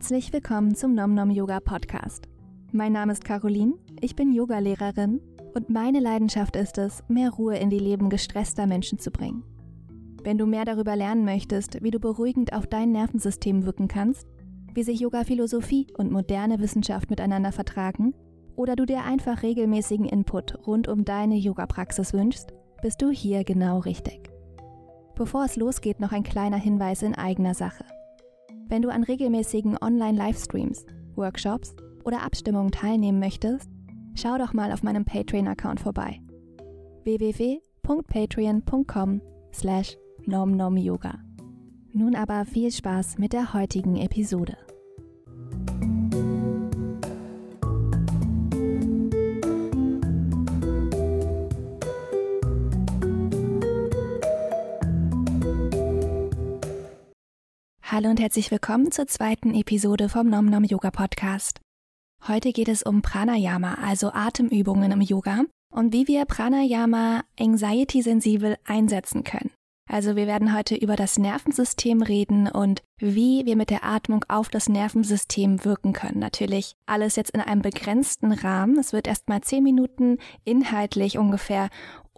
Herzlich willkommen zum Nom Nom Yoga Podcast. Mein Name ist Caroline, ich bin Yogalehrerin und meine Leidenschaft ist es, mehr Ruhe in die Leben gestresster Menschen zu bringen. Wenn du mehr darüber lernen möchtest, wie du beruhigend auf dein Nervensystem wirken kannst, wie sich Yoga-Philosophie und moderne Wissenschaft miteinander vertragen, oder du dir einfach regelmäßigen Input rund um deine Yoga-Praxis wünschst, bist du hier genau richtig. Bevor es losgeht, noch ein kleiner Hinweis in eigener Sache. Wenn du an regelmäßigen Online-Livestreams, Workshops oder Abstimmungen teilnehmen möchtest, schau doch mal auf meinem Patreon-Account vorbei. www.patreon.com slash nomnomyoga. Nun aber viel Spaß mit der heutigen Episode. Hallo und herzlich willkommen zur zweiten Episode vom Nom Nom Yoga Podcast. Heute geht es um Pranayama, also Atemübungen im Yoga und wie wir Pranayama anxiety-sensibel einsetzen können. Also wir werden heute über das Nervensystem reden und wie wir mit der Atmung auf das Nervensystem wirken können. Natürlich alles jetzt in einem begrenzten Rahmen. Es wird erst mal zehn Minuten inhaltlich ungefähr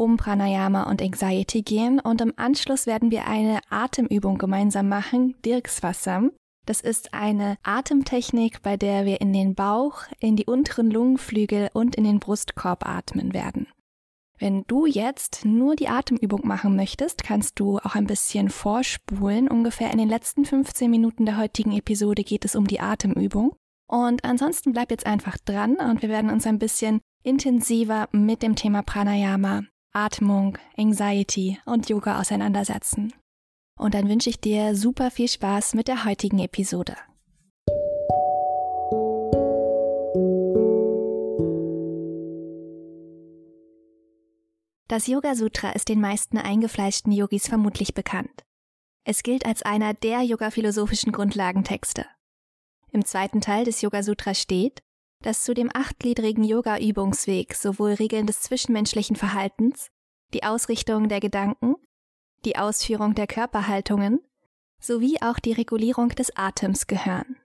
um Pranayama und Anxiety gehen und im Anschluss werden wir eine Atemübung gemeinsam machen, Dirkswassam. Das ist eine Atemtechnik, bei der wir in den Bauch, in die unteren Lungenflügel und in den Brustkorb atmen werden. Wenn du jetzt nur die Atemübung machen möchtest, kannst du auch ein bisschen vorspulen. Ungefähr in den letzten 15 Minuten der heutigen Episode geht es um die Atemübung. Und ansonsten bleib jetzt einfach dran und wir werden uns ein bisschen intensiver mit dem Thema Pranayama, Atmung, Anxiety und Yoga auseinandersetzen. Und dann wünsche ich dir super viel Spaß mit der heutigen Episode. Das Yoga Sutra ist den meisten eingefleischten Yogis vermutlich bekannt. Es gilt als einer der yoga-philosophischen Grundlagentexte. Im zweiten Teil des Yoga Sutra steht, dass zu dem achtgliedrigen Yoga-Übungsweg sowohl Regeln des zwischenmenschlichen Verhaltens, die Ausrichtung der Gedanken, die Ausführung der Körperhaltungen sowie auch die Regulierung des Atems gehören.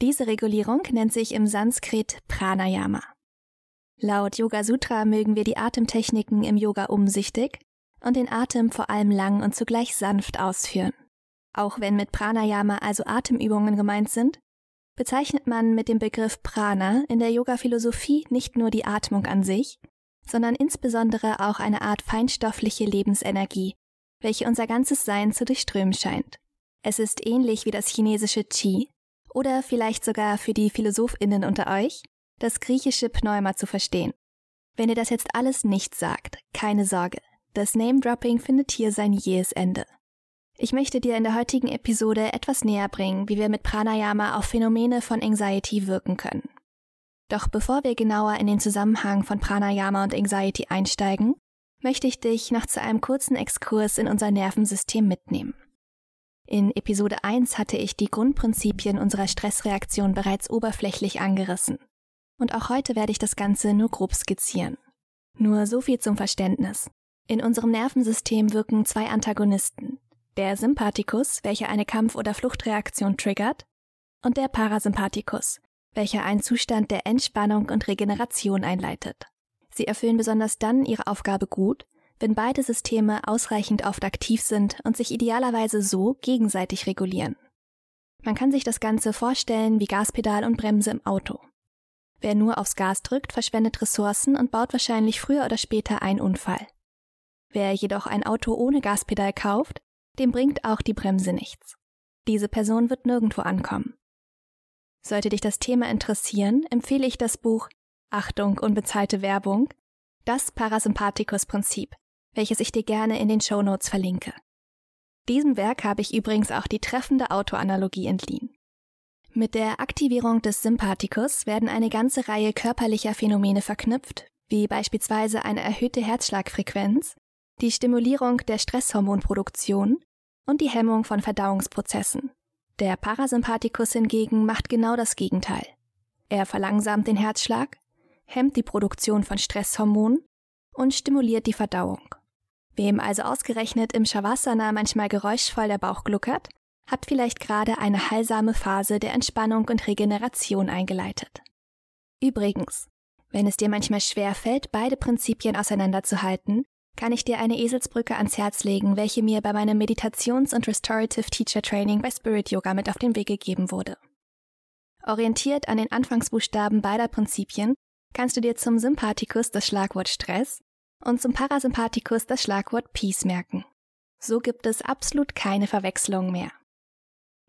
Diese Regulierung nennt sich im Sanskrit Pranayama. Laut Yoga Sutra mögen wir die Atemtechniken im Yoga umsichtig und den Atem vor allem lang und zugleich sanft ausführen. Auch wenn mit Pranayama also Atemübungen gemeint sind, bezeichnet man mit dem Begriff Prana in der Yoga-Philosophie nicht nur die Atmung an sich, sondern insbesondere auch eine Art feinstoffliche Lebensenergie, welche unser ganzes Sein zu durchströmen scheint. Es ist ähnlich wie das chinesische Qi oder vielleicht sogar für die PhilosophInnen unter euch das griechische Pneuma zu verstehen. Wenn ihr das jetzt alles nicht sagt, keine Sorge. Das Name-Dropping findet hier sein jähes Ende. Ich möchte dir in der heutigen Episode etwas näher bringen, wie wir mit Pranayama auf Phänomene von Anxiety wirken können. Doch bevor wir genauer in den Zusammenhang von Pranayama und Anxiety einsteigen, möchte ich dich noch zu einem kurzen Exkurs in unser Nervensystem mitnehmen. In Episode 1 hatte ich die Grundprinzipien unserer Stressreaktion bereits oberflächlich angerissen und auch heute werde ich das Ganze nur grob skizzieren. Nur so viel zum Verständnis. In unserem Nervensystem wirken zwei Antagonisten. Der Sympathikus, welcher eine Kampf- oder Fluchtreaktion triggert, und der Parasympathikus, welcher einen Zustand der Entspannung und Regeneration einleitet. Sie erfüllen besonders dann ihre Aufgabe gut, wenn beide Systeme ausreichend oft aktiv sind und sich idealerweise so gegenseitig regulieren. Man kann sich das Ganze vorstellen wie Gaspedal und Bremse im Auto. Wer nur aufs Gas drückt, verschwendet Ressourcen und baut wahrscheinlich früher oder später einen Unfall. Wer jedoch ein Auto ohne Gaspedal kauft, dem bringt auch die Bremse nichts. Diese Person wird nirgendwo ankommen. Sollte dich das Thema interessieren, empfehle ich das Buch Achtung, unbezahlte Werbung, das Parasympathikus-Prinzip, welches ich dir gerne in den Show Notes verlinke. Diesem Werk habe ich übrigens auch die treffende Autoanalogie entliehen. Mit der Aktivierung des Sympathikus werden eine ganze Reihe körperlicher Phänomene verknüpft, wie beispielsweise eine erhöhte Herzschlagfrequenz, die Stimulierung der Stresshormonproduktion und die Hemmung von Verdauungsprozessen. Der Parasympathikus hingegen macht genau das Gegenteil. Er verlangsamt den Herzschlag, hemmt die Produktion von Stresshormonen und stimuliert die Verdauung. Wem also ausgerechnet im Shavasana manchmal geräuschvoll der Bauch gluckert, hat vielleicht gerade eine heilsame Phase der Entspannung und Regeneration eingeleitet. Übrigens, wenn es dir manchmal schwerfällt, beide Prinzipien auseinanderzuhalten, kann ich dir eine Eselsbrücke ans Herz legen, welche mir bei meinem Meditations- und Restorative Teacher Training bei Spirit Yoga mit auf den Weg gegeben wurde. Orientiert an den Anfangsbuchstaben beider Prinzipien kannst du dir zum Sympathikus das Schlagwort Stress und zum Parasympathikus das Schlagwort Peace merken. So gibt es absolut keine Verwechslung mehr.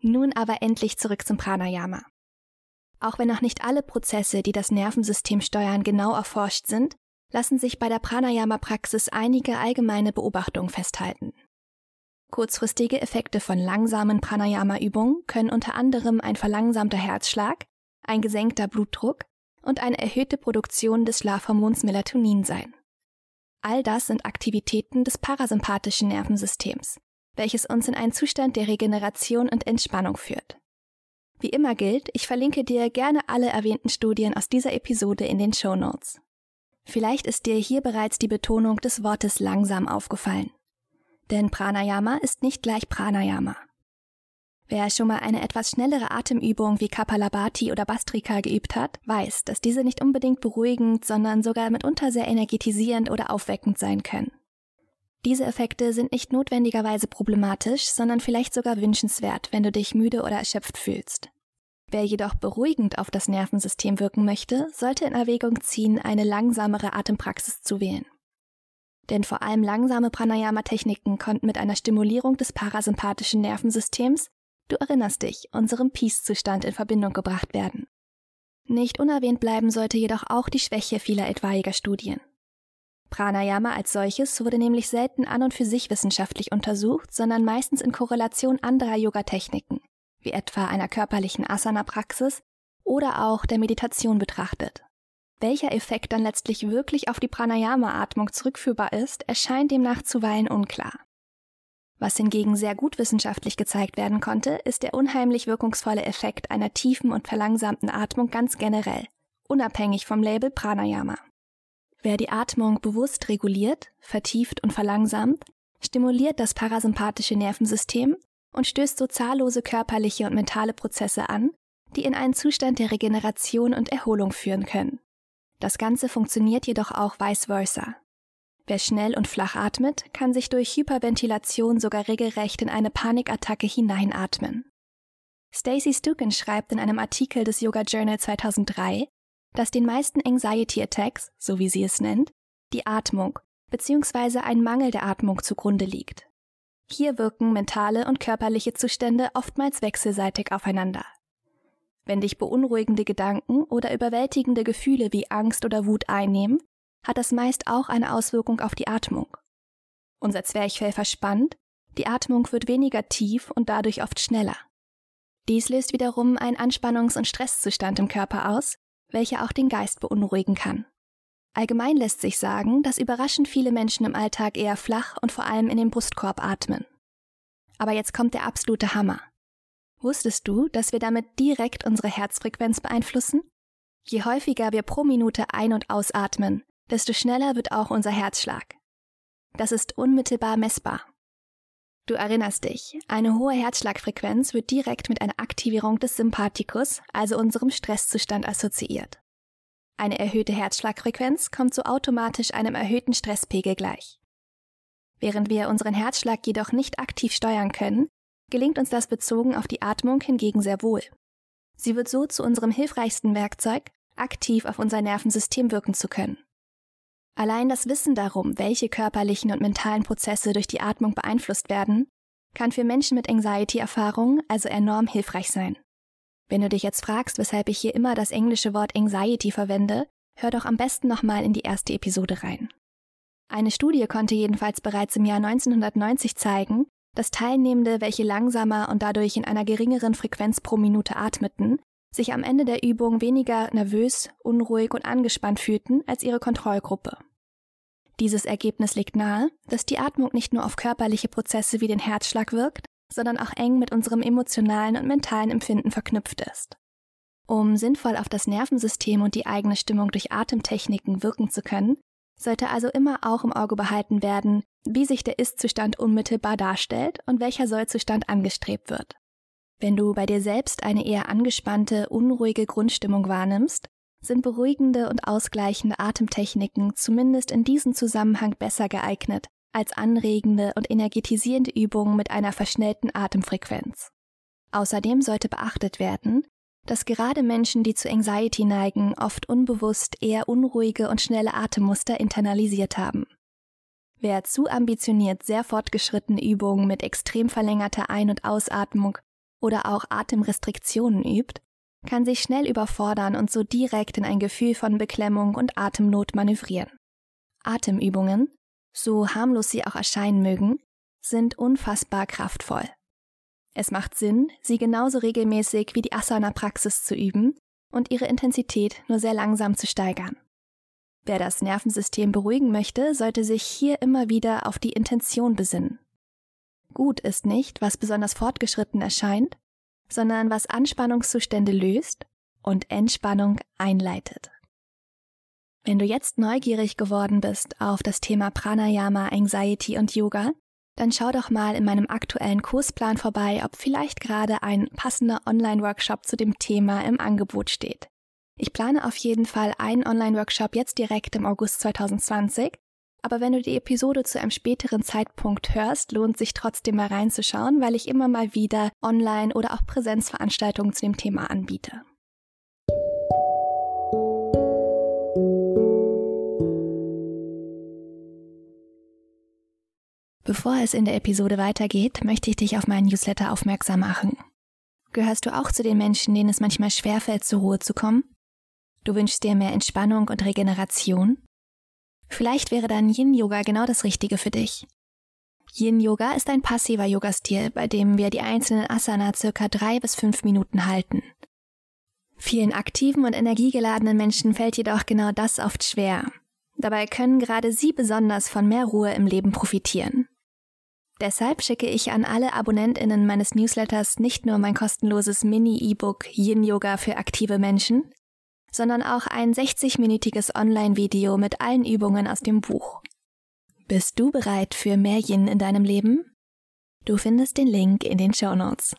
Nun aber endlich zurück zum Pranayama. Auch wenn noch nicht alle Prozesse, die das Nervensystem steuern, genau erforscht sind, lassen sich bei der Pranayama-Praxis einige allgemeine Beobachtungen festhalten. Kurzfristige Effekte von langsamen Pranayama-Übungen können unter anderem ein verlangsamter Herzschlag, ein gesenkter Blutdruck und eine erhöhte Produktion des Schlafhormons Melatonin sein. All das sind Aktivitäten des parasympathischen Nervensystems, welches uns in einen Zustand der Regeneration und Entspannung führt. Wie immer gilt, ich verlinke dir gerne alle erwähnten Studien aus dieser Episode in den Show Notes. Vielleicht ist dir hier bereits die Betonung des Wortes langsam aufgefallen. Denn Pranayama ist nicht gleich Pranayama. Wer schon mal eine etwas schnellere Atemübung wie Kapalabhati oder Bastrika geübt hat, weiß, dass diese nicht unbedingt beruhigend, sondern sogar mitunter sehr energetisierend oder aufweckend sein können. Diese Effekte sind nicht notwendigerweise problematisch, sondern vielleicht sogar wünschenswert, wenn du dich müde oder erschöpft fühlst. Wer jedoch beruhigend auf das Nervensystem wirken möchte, sollte in Erwägung ziehen, eine langsamere Atempraxis zu wählen. Denn vor allem langsame Pranayama-Techniken konnten mit einer Stimulierung des parasympathischen Nervensystems, du erinnerst dich, unserem Peace-Zustand in Verbindung gebracht werden. Nicht unerwähnt bleiben sollte jedoch auch die Schwäche vieler etwaiger Studien. Pranayama als solches wurde nämlich selten an und für sich wissenschaftlich untersucht, sondern meistens in Korrelation anderer Yoga-Techniken, wie etwa einer körperlichen Asana-Praxis oder auch der Meditation betrachtet. Welcher Effekt dann letztlich wirklich auf die Pranayama-Atmung zurückführbar ist, erscheint demnach zuweilen unklar. Was hingegen sehr gut wissenschaftlich gezeigt werden konnte, ist der unheimlich wirkungsvolle Effekt einer tiefen und verlangsamten Atmung ganz generell, unabhängig vom Label Pranayama. Wer die Atmung bewusst reguliert, vertieft und verlangsamt, stimuliert das parasympathische Nervensystem und stößt so zahllose körperliche und mentale Prozesse an, die in einen Zustand der Regeneration und Erholung führen können. Das Ganze funktioniert jedoch auch vice versa. Wer schnell und flach atmet, kann sich durch Hyperventilation sogar regelrecht in eine Panikattacke hineinatmen. Stacy Stukin schreibt in einem Artikel des Yoga Journal 2003, dass den meisten Anxiety Attacks, so wie sie es nennt, die Atmung bzw. ein Mangel der Atmung zugrunde liegt. Hier wirken mentale und körperliche Zustände oftmals wechselseitig aufeinander. Wenn dich beunruhigende Gedanken oder überwältigende Gefühle wie Angst oder Wut einnehmen, hat das meist auch eine Auswirkung auf die Atmung. Unser Zwerchfell verspannt, die Atmung wird weniger tief und dadurch oft schneller. Dies löst wiederum einen Anspannungs- und Stresszustand im Körper aus, welcher auch den Geist beunruhigen kann. Allgemein lässt sich sagen, dass überraschend viele Menschen im Alltag eher flach und vor allem in den Brustkorb atmen. Aber jetzt kommt der absolute Hammer. Wusstest du, dass wir damit direkt unsere Herzfrequenz beeinflussen? Je häufiger wir pro Minute ein- und ausatmen, desto schneller wird auch unser Herzschlag. Das ist unmittelbar messbar. Du erinnerst dich, eine hohe Herzschlagfrequenz wird direkt mit einer Aktivierung des Sympathikus, also unserem Stresszustand, assoziiert. Eine erhöhte Herzschlagfrequenz kommt so automatisch einem erhöhten Stresspegel gleich. Während wir unseren Herzschlag jedoch nicht aktiv steuern können, gelingt uns das bezogen auf die Atmung hingegen sehr wohl. Sie wird so zu unserem hilfreichsten Werkzeug, aktiv auf unser Nervensystem wirken zu können. Allein das Wissen darum, welche körperlichen und mentalen Prozesse durch die Atmung beeinflusst werden, kann für Menschen mit Anxiety-Erfahrungen also enorm hilfreich sein. Wenn du dich jetzt fragst, weshalb ich hier immer das englische Wort Anxiety verwende, hör doch am besten nochmal in die erste Episode rein. Eine Studie konnte jedenfalls bereits im Jahr 1990 zeigen, dass Teilnehmende, welche langsamer und dadurch in einer geringeren Frequenz pro Minute atmeten, sich am Ende der Übung weniger nervös, unruhig und angespannt fühlten als ihre Kontrollgruppe. Dieses Ergebnis legt nahe, dass die Atmung nicht nur auf körperliche Prozesse wie den Herzschlag wirkt, sondern auch eng mit unserem emotionalen und mentalen Empfinden verknüpft ist. Um sinnvoll auf das Nervensystem und die eigene Stimmung durch Atemtechniken wirken zu können, sollte also immer auch im Auge behalten werden, wie sich der Ist-Zustand unmittelbar darstellt und welcher Soll-Zustand angestrebt wird. Wenn du bei dir selbst eine eher angespannte, unruhige Grundstimmung wahrnimmst, sind beruhigende und ausgleichende Atemtechniken zumindest in diesem Zusammenhang besser geeignet als anregende und energetisierende Übungen mit einer verschnellten Atemfrequenz. Außerdem sollte beachtet werden, dass gerade Menschen, die zu Anxiety neigen, oft unbewusst eher unruhige und schnelle Atemmuster internalisiert haben. Wer zu ambitioniert sehr fortgeschrittene Übungen mit extrem verlängerter Ein- und Ausatmung oder auch Atemrestriktionen übt, kann sich schnell überfordern und so direkt in ein Gefühl von Beklemmung und Atemnot manövrieren. Atemübungen, so harmlos sie auch erscheinen mögen, sind unfassbar kraftvoll. Es macht Sinn, sie genauso regelmäßig wie die Asana-Praxis zu üben und ihre Intensität nur sehr langsam zu steigern. Wer das Nervensystem beruhigen möchte, sollte sich hier immer wieder auf die Intention besinnen. Gut ist nicht, was besonders fortgeschritten erscheint, sondern was Anspannungszustände löst und Entspannung einleitet. Wenn du jetzt neugierig geworden bist auf das Thema Pranayama, Anxiety und Yoga, dann schau doch mal in meinem aktuellen Kursplan vorbei, ob vielleicht gerade ein passender Online-Workshop zu dem Thema im Angebot steht. Ich plane auf jeden Fall einen Online-Workshop jetzt direkt im August 2020, aber wenn du die Episode zu einem späteren Zeitpunkt hörst, lohnt sich trotzdem mal reinzuschauen, weil ich immer mal wieder Online- oder auch Präsenzveranstaltungen zu dem Thema anbiete. Bevor es in der Episode weitergeht, möchte ich dich auf meinen Newsletter aufmerksam machen. Gehörst du auch zu den Menschen, denen es manchmal schwerfällt, zur Ruhe zu kommen? Du wünschst dir mehr Entspannung und Regeneration? Vielleicht wäre dann Yin-Yoga genau das Richtige für dich. Yin-Yoga ist ein passiver Yoga-Stil, bei dem wir die einzelnen Asana circa drei bis fünf Minuten halten. Vielen aktiven und energiegeladenen Menschen fällt jedoch genau das oft schwer. Dabei können gerade sie besonders von mehr Ruhe im Leben profitieren. Deshalb schicke ich an alle Abonnentinnen meines Newsletters nicht nur mein kostenloses Mini-E-Book Yin Yoga für aktive Menschen, sondern auch ein 60-minütiges Online-Video mit allen Übungen aus dem Buch. Bist du bereit für mehr Yin in deinem Leben? Du findest den Link in den Show Notes.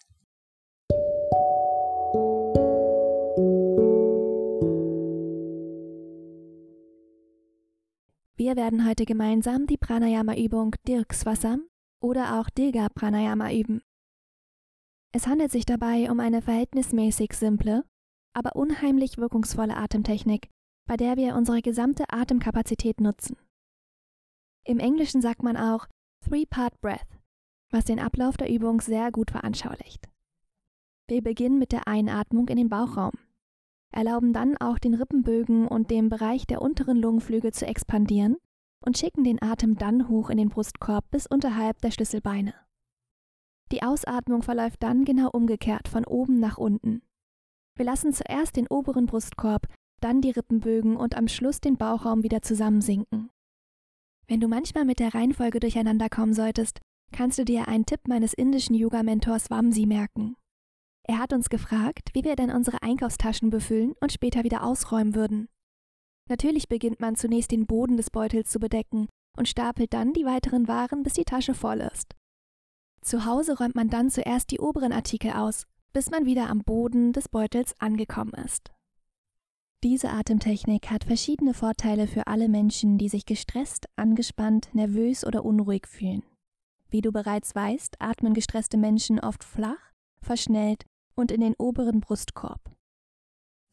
Wir werden heute gemeinsam die Pranayama-Übung Dirkswasam oder auch Dirga Pranayama üben. Es handelt sich dabei um eine verhältnismäßig simple, aber unheimlich wirkungsvolle Atemtechnik, bei der wir unsere gesamte Atemkapazität nutzen. Im Englischen sagt man auch Three-Part Breath, was den Ablauf der Übung sehr gut veranschaulicht. Wir beginnen mit der Einatmung in den Bauchraum, erlauben dann auch den Rippenbögen und dem Bereich der unteren Lungenflügel zu expandieren und schicken den Atem dann hoch in den Brustkorb bis unterhalb der Schlüsselbeine. Die Ausatmung verläuft dann genau umgekehrt von oben nach unten. Wir lassen zuerst den oberen Brustkorb, dann die Rippenbögen und am Schluss den Bauchraum wieder zusammensinken. Wenn du manchmal mit der Reihenfolge durcheinander kommen solltest, kannst du dir einen Tipp meines indischen Yoga-Mentors Wamsi merken. Er hat uns gefragt, wie wir denn unsere Einkaufstaschen befüllen und später wieder ausräumen würden. Natürlich beginnt man zunächst den Boden des Beutels zu bedecken und stapelt dann die weiteren Waren, bis die Tasche voll ist. Zu Hause räumt man dann zuerst die oberen Artikel aus, bis man wieder am Boden des Beutels angekommen ist. Diese Atemtechnik hat verschiedene Vorteile für alle Menschen, die sich gestresst, angespannt, nervös oder unruhig fühlen. Wie du bereits weißt, atmen gestresste Menschen oft flach, verschnellt und in den oberen Brustkorb.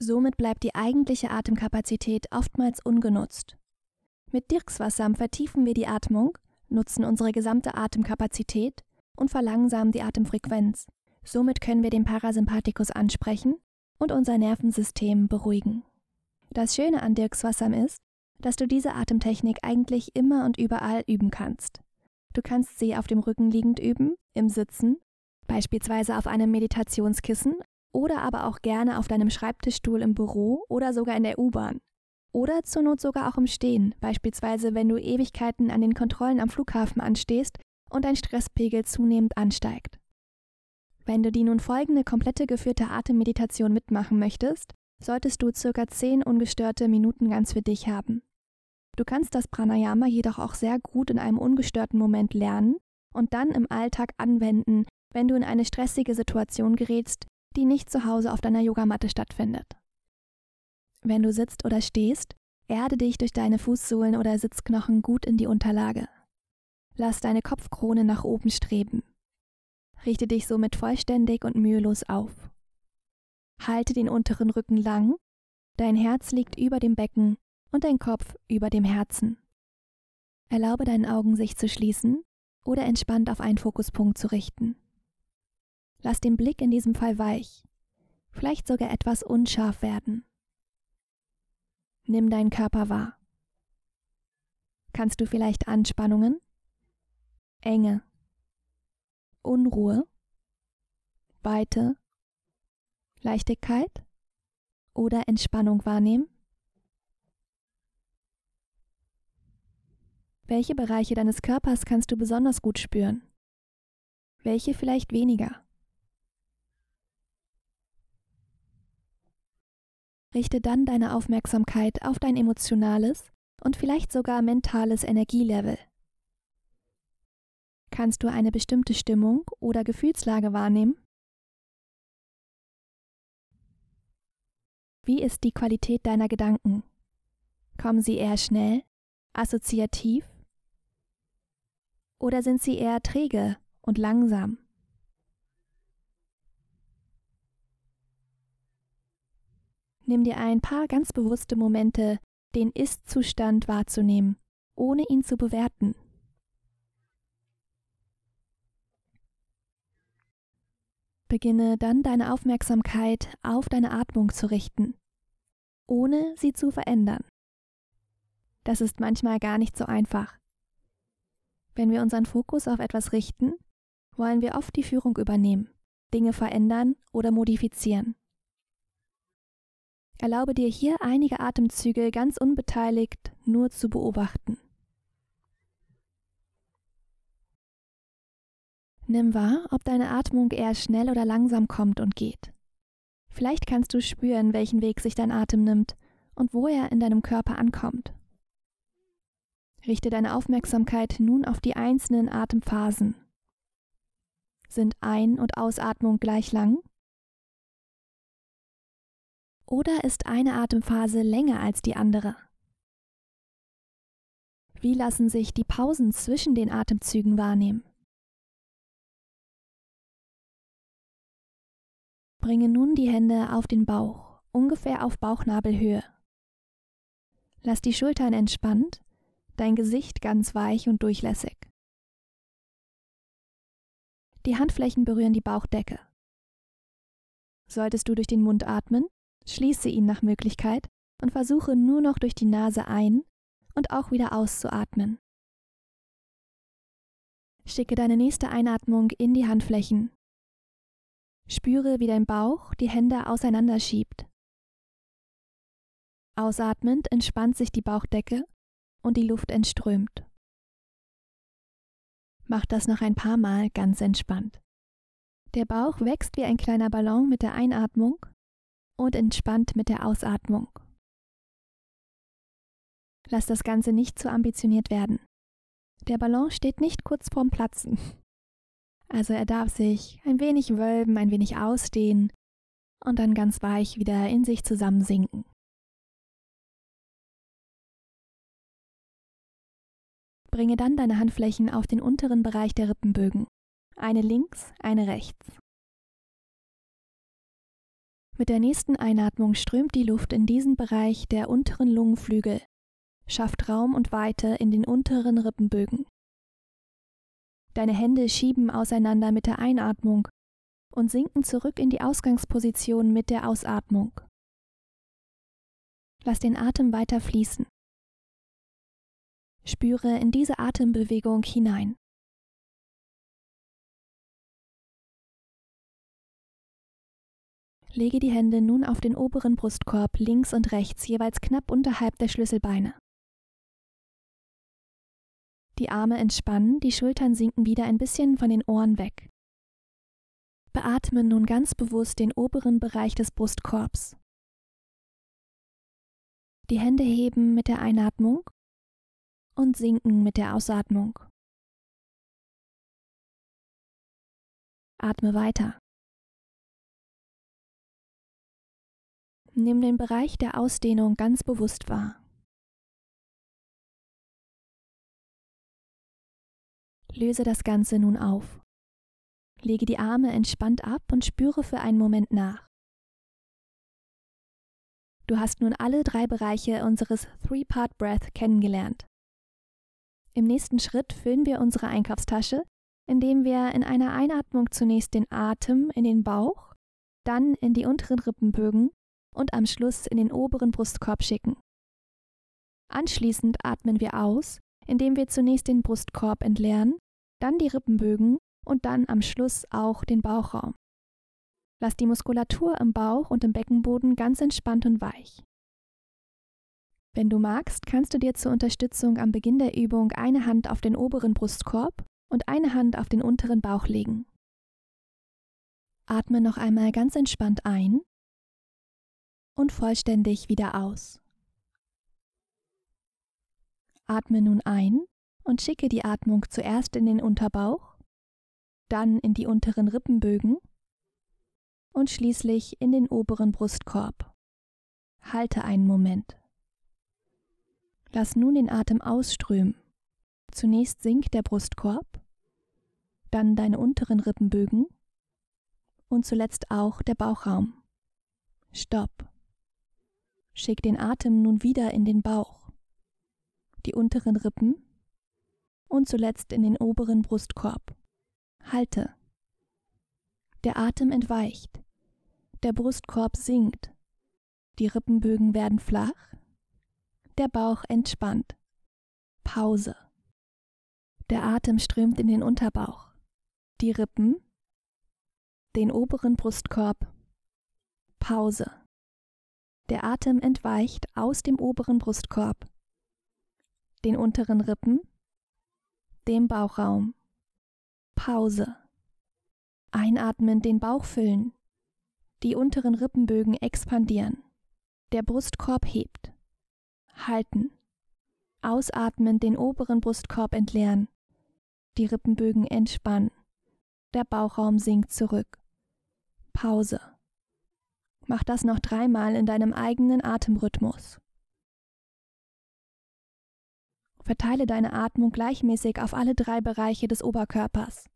Somit bleibt die eigentliche Atemkapazität oftmals ungenutzt. Mit Dirkswassam vertiefen wir die Atmung, nutzen unsere gesamte Atemkapazität und verlangsamen die Atemfrequenz. Somit können wir den Parasympathikus ansprechen und unser Nervensystem beruhigen. Das Schöne an Dirkswassam ist, dass du diese Atemtechnik eigentlich immer und überall üben kannst. Du kannst sie auf dem Rücken liegend üben, im Sitzen, beispielsweise auf einem Meditationskissen oder aber auch gerne auf deinem Schreibtischstuhl im Büro oder sogar in der U-Bahn. Oder zur Not sogar auch im Stehen, beispielsweise wenn du Ewigkeiten an den Kontrollen am Flughafen anstehst und dein Stresspegel zunehmend ansteigt. Wenn du die nun folgende komplette geführte Atemmeditation mitmachen möchtest, solltest du circa 10 ungestörte Minuten ganz für dich haben. Du kannst das Pranayama jedoch auch sehr gut in einem ungestörten Moment lernen und dann im Alltag anwenden, wenn du in eine stressige Situation gerätst, die nicht zu Hause auf deiner Yogamatte stattfindet. Wenn du sitzt oder stehst, erde dich durch deine Fußsohlen oder Sitzknochen gut in die Unterlage. Lass deine Kopfkrone nach oben streben. Richte dich somit vollständig und mühelos auf. Halte den unteren Rücken lang, dein Herz liegt über dem Becken und dein Kopf über dem Herzen. Erlaube deinen Augen sich zu schließen oder entspannt auf einen Fokuspunkt zu richten. Lass den Blick in diesem Fall weich, vielleicht sogar etwas unscharf werden. Nimm deinen Körper wahr. Kannst du vielleicht Anspannungen, Enge, Unruhe, Weite, Leichtigkeit oder Entspannung wahrnehmen? Welche Bereiche deines Körpers kannst du besonders gut spüren? Welche vielleicht weniger? Richte dann deine Aufmerksamkeit auf dein emotionales und vielleicht sogar mentales Energielevel. Kannst du eine bestimmte Stimmung oder Gefühlslage wahrnehmen? Wie ist die Qualität deiner Gedanken? Kommen sie eher schnell, assoziativ oder sind sie eher träge und langsam? Nimm dir ein paar ganz bewusste Momente, den Ist-Zustand wahrzunehmen, ohne ihn zu bewerten. Beginne dann deine Aufmerksamkeit auf deine Atmung zu richten, ohne sie zu verändern. Das ist manchmal gar nicht so einfach. Wenn wir unseren Fokus auf etwas richten, wollen wir oft die Führung übernehmen, Dinge verändern oder modifizieren. Erlaube dir hier einige Atemzüge ganz unbeteiligt nur zu beobachten. Nimm wahr, ob deine Atmung eher schnell oder langsam kommt und geht. Vielleicht kannst du spüren, welchen Weg sich dein Atem nimmt und wo er in deinem Körper ankommt. Richte deine Aufmerksamkeit nun auf die einzelnen Atemphasen. Sind Ein- und Ausatmung gleich lang? Oder ist eine Atemphase länger als die andere? Wie lassen sich die Pausen zwischen den Atemzügen wahrnehmen? Bringe nun die Hände auf den Bauch, ungefähr auf Bauchnabelhöhe. Lass die Schultern entspannt dein Gesicht ganz weich und durchlässig. Die Handflächen berühren die Bauchdecke. Solltest du durch den Mund atmen, schließe ihn nach Möglichkeit und versuche nur noch durch die Nase ein und auch wieder auszuatmen. Schicke deine nächste Einatmung in die Handflächen. Spüre, wie dein Bauch die Hände auseinanderschiebt. Ausatmend entspannt sich die Bauchdecke und die Luft entströmt. Mach das noch ein paar Mal ganz entspannt. Der Bauch wächst wie ein kleiner Ballon mit der Einatmung und entspannt mit der Ausatmung. Lass das Ganze nicht zu ambitioniert werden. Der Ballon steht nicht kurz vorm Platzen. Also er darf sich ein wenig wölben, ein wenig ausdehnen und dann ganz weich wieder in sich zusammensinken. Bringe dann deine Handflächen auf den unteren Bereich der Rippenbögen. Eine links, eine rechts. Mit der nächsten Einatmung strömt die Luft in diesen Bereich der unteren Lungenflügel, schafft Raum und Weite in den unteren Rippenbögen. Deine Hände schieben auseinander mit der Einatmung und sinken zurück in die Ausgangsposition mit der Ausatmung. Lass den Atem weiter fließen. Spüre in diese Atembewegung hinein. Lege die Hände nun auf den oberen Brustkorb links und rechts jeweils knapp unterhalb der Schlüsselbeine. Die Arme entspannen, die Schultern sinken wieder ein bisschen von den Ohren weg. Beatme nun ganz bewusst den oberen Bereich des Brustkorbs. Die Hände heben mit der Einatmung und sinken mit der Ausatmung. atme weiter. Nimm den Bereich der Ausdehnung ganz bewusst wahr. Löse das Ganze nun auf. Lege die Arme entspannt ab und spüre für einen Moment nach. Du hast nun alle drei Bereiche unseres Three-Part Breath kennengelernt. Im nächsten Schritt füllen wir unsere Einkaufstasche, indem wir in einer Einatmung zunächst den Atem in den Bauch, dann in die unteren Rippenbögen und am Schluss in den oberen Brustkorb schicken. Anschließend atmen wir aus, indem wir zunächst den Brustkorb entleeren, dann die Rippenbögen und dann am Schluss auch den Bauchraum. Lass die Muskulatur im Bauch und im Beckenboden ganz entspannt und weich. Wenn du magst, kannst du dir zur Unterstützung am Beginn der Übung eine Hand auf den oberen Brustkorb und eine Hand auf den unteren Bauch legen. Atme noch einmal ganz entspannt ein und vollständig wieder aus. Atme nun ein und schicke die Atmung zuerst in den Unterbauch, dann in die unteren Rippenbögen und schließlich in den oberen Brustkorb. Halte einen Moment. Lass nun den Atem ausströmen. Zunächst sinkt der Brustkorb, dann deine unteren Rippenbögen und zuletzt auch der Bauchraum. Stopp. Schick den Atem nun wieder in den Bauch, die unteren Rippen und zuletzt in den oberen Brustkorb. Halte. Der Atem entweicht, der Brustkorb sinkt, die Rippenbögen werden flach der Bauch entspannt. Pause. Der Atem strömt in den Unterbauch, die Rippen, den oberen Brustkorb. Pause. Der Atem entweicht aus dem oberen Brustkorb, den unteren Rippen, dem Bauchraum. Pause. Einatmen, den Bauch füllen, die unteren Rippenbögen expandieren, der Brustkorb hebt halten. Ausatmen, den oberen Brustkorb entleeren. Die Rippenbögen entspannen. Der Bauchraum sinkt zurück. Pause. Mach das noch dreimal in deinem eigenen Atemrhythmus. Verteile deine Atmung gleichmäßig auf alle drei Bereiche des Oberkörpers.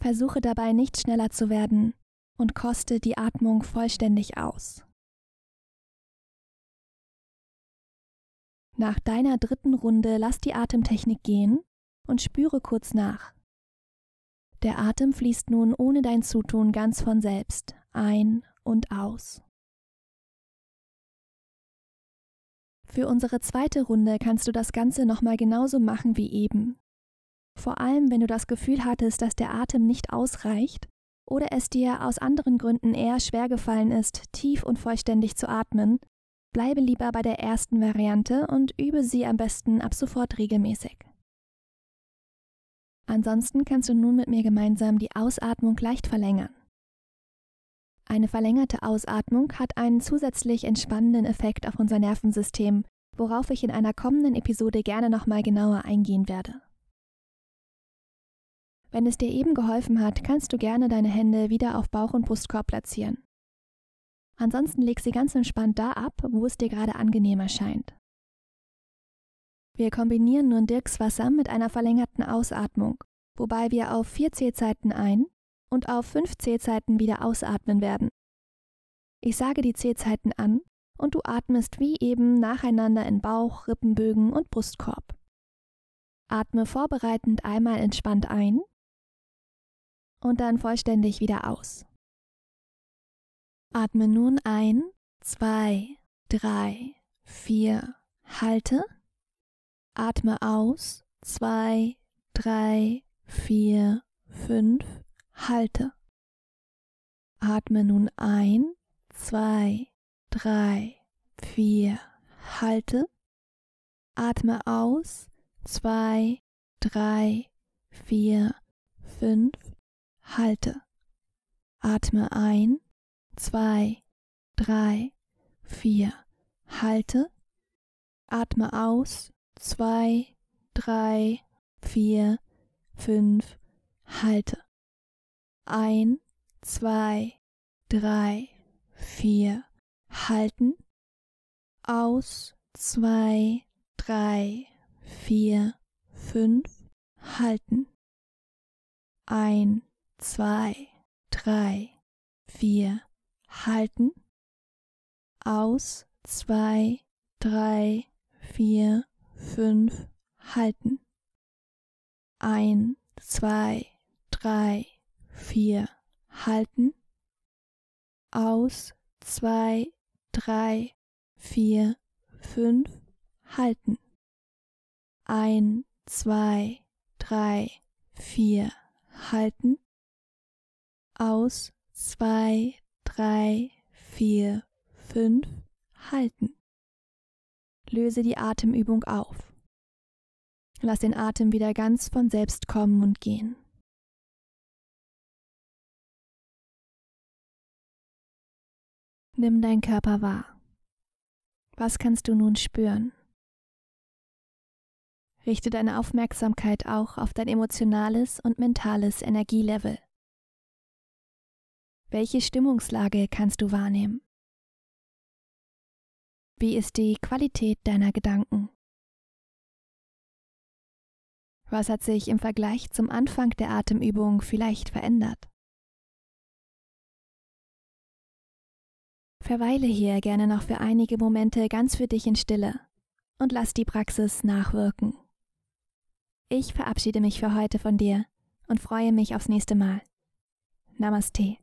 Versuche dabei nicht schneller zu werden und koste die Atmung vollständig aus. Nach deiner dritten Runde lass die Atemtechnik gehen und spüre kurz nach. Der Atem fließt nun ohne dein Zutun ganz von selbst ein und aus. Für unsere zweite Runde kannst du das Ganze nochmal genauso machen wie eben. Vor allem, wenn du das Gefühl hattest, dass der Atem nicht ausreicht oder es dir aus anderen Gründen eher schwer gefallen ist, tief und vollständig zu atmen, Bleibe lieber bei der ersten Variante und übe sie am besten ab sofort regelmäßig. Ansonsten kannst du nun mit mir gemeinsam die Ausatmung leicht verlängern. Eine verlängerte Ausatmung hat einen zusätzlich entspannenden Effekt auf unser Nervensystem, worauf ich in einer kommenden Episode gerne nochmal genauer eingehen werde. Wenn es dir eben geholfen hat, kannst du gerne deine Hände wieder auf Bauch und Brustkorb platzieren. Ansonsten leg sie ganz entspannt da ab, wo es dir gerade angenehm erscheint. Wir kombinieren nun Dirks Wasser mit einer verlängerten Ausatmung, wobei wir auf vier Zählzeiten ein und auf fünf Zählzeiten wieder ausatmen werden. Ich sage die Zählzeiten an und du atmest wie eben nacheinander in Bauch, Rippenbögen und Brustkorb. Atme vorbereitend einmal entspannt ein und dann vollständig wieder aus. Atme nun ein, zwei, drei, vier, halte. Atme aus, zwei, drei, vier, fünf, halte. Atme nun ein, zwei, drei, vier, halte. Atme aus, zwei, drei, vier, fünf, halte. Atme ein, zwei, drei, vier. Halte. Atme aus. Zwei, drei, vier, fünf, halte. Ein, zwei, drei, vier, halten. Aus, zwei, drei, vier, fünf, halten. Ein, zwei, drei, vier, halten. Aus, zwei, drei, vier, fünf, halten. Ein, zwei, drei, vier, halten. Aus, zwei, drei, vier, fünf, halten. Ein, zwei, drei, vier, halten. Aus, zwei, drei, vier, fünf, halten. Löse die Atemübung auf. Lass den Atem wieder ganz von selbst kommen und gehen. Nimm deinen Körper wahr. Was kannst du nun spüren? Richte deine Aufmerksamkeit auch auf dein emotionales und mentales Energielevel. Welche Stimmungslage kannst du wahrnehmen? Wie ist die Qualität deiner Gedanken? Was hat sich im Vergleich zum Anfang der Atemübung vielleicht verändert? Verweile hier gerne noch für einige Momente ganz für dich in Stille und lass die Praxis nachwirken. Ich verabschiede mich für heute von dir und freue mich aufs nächste Mal. Namaste.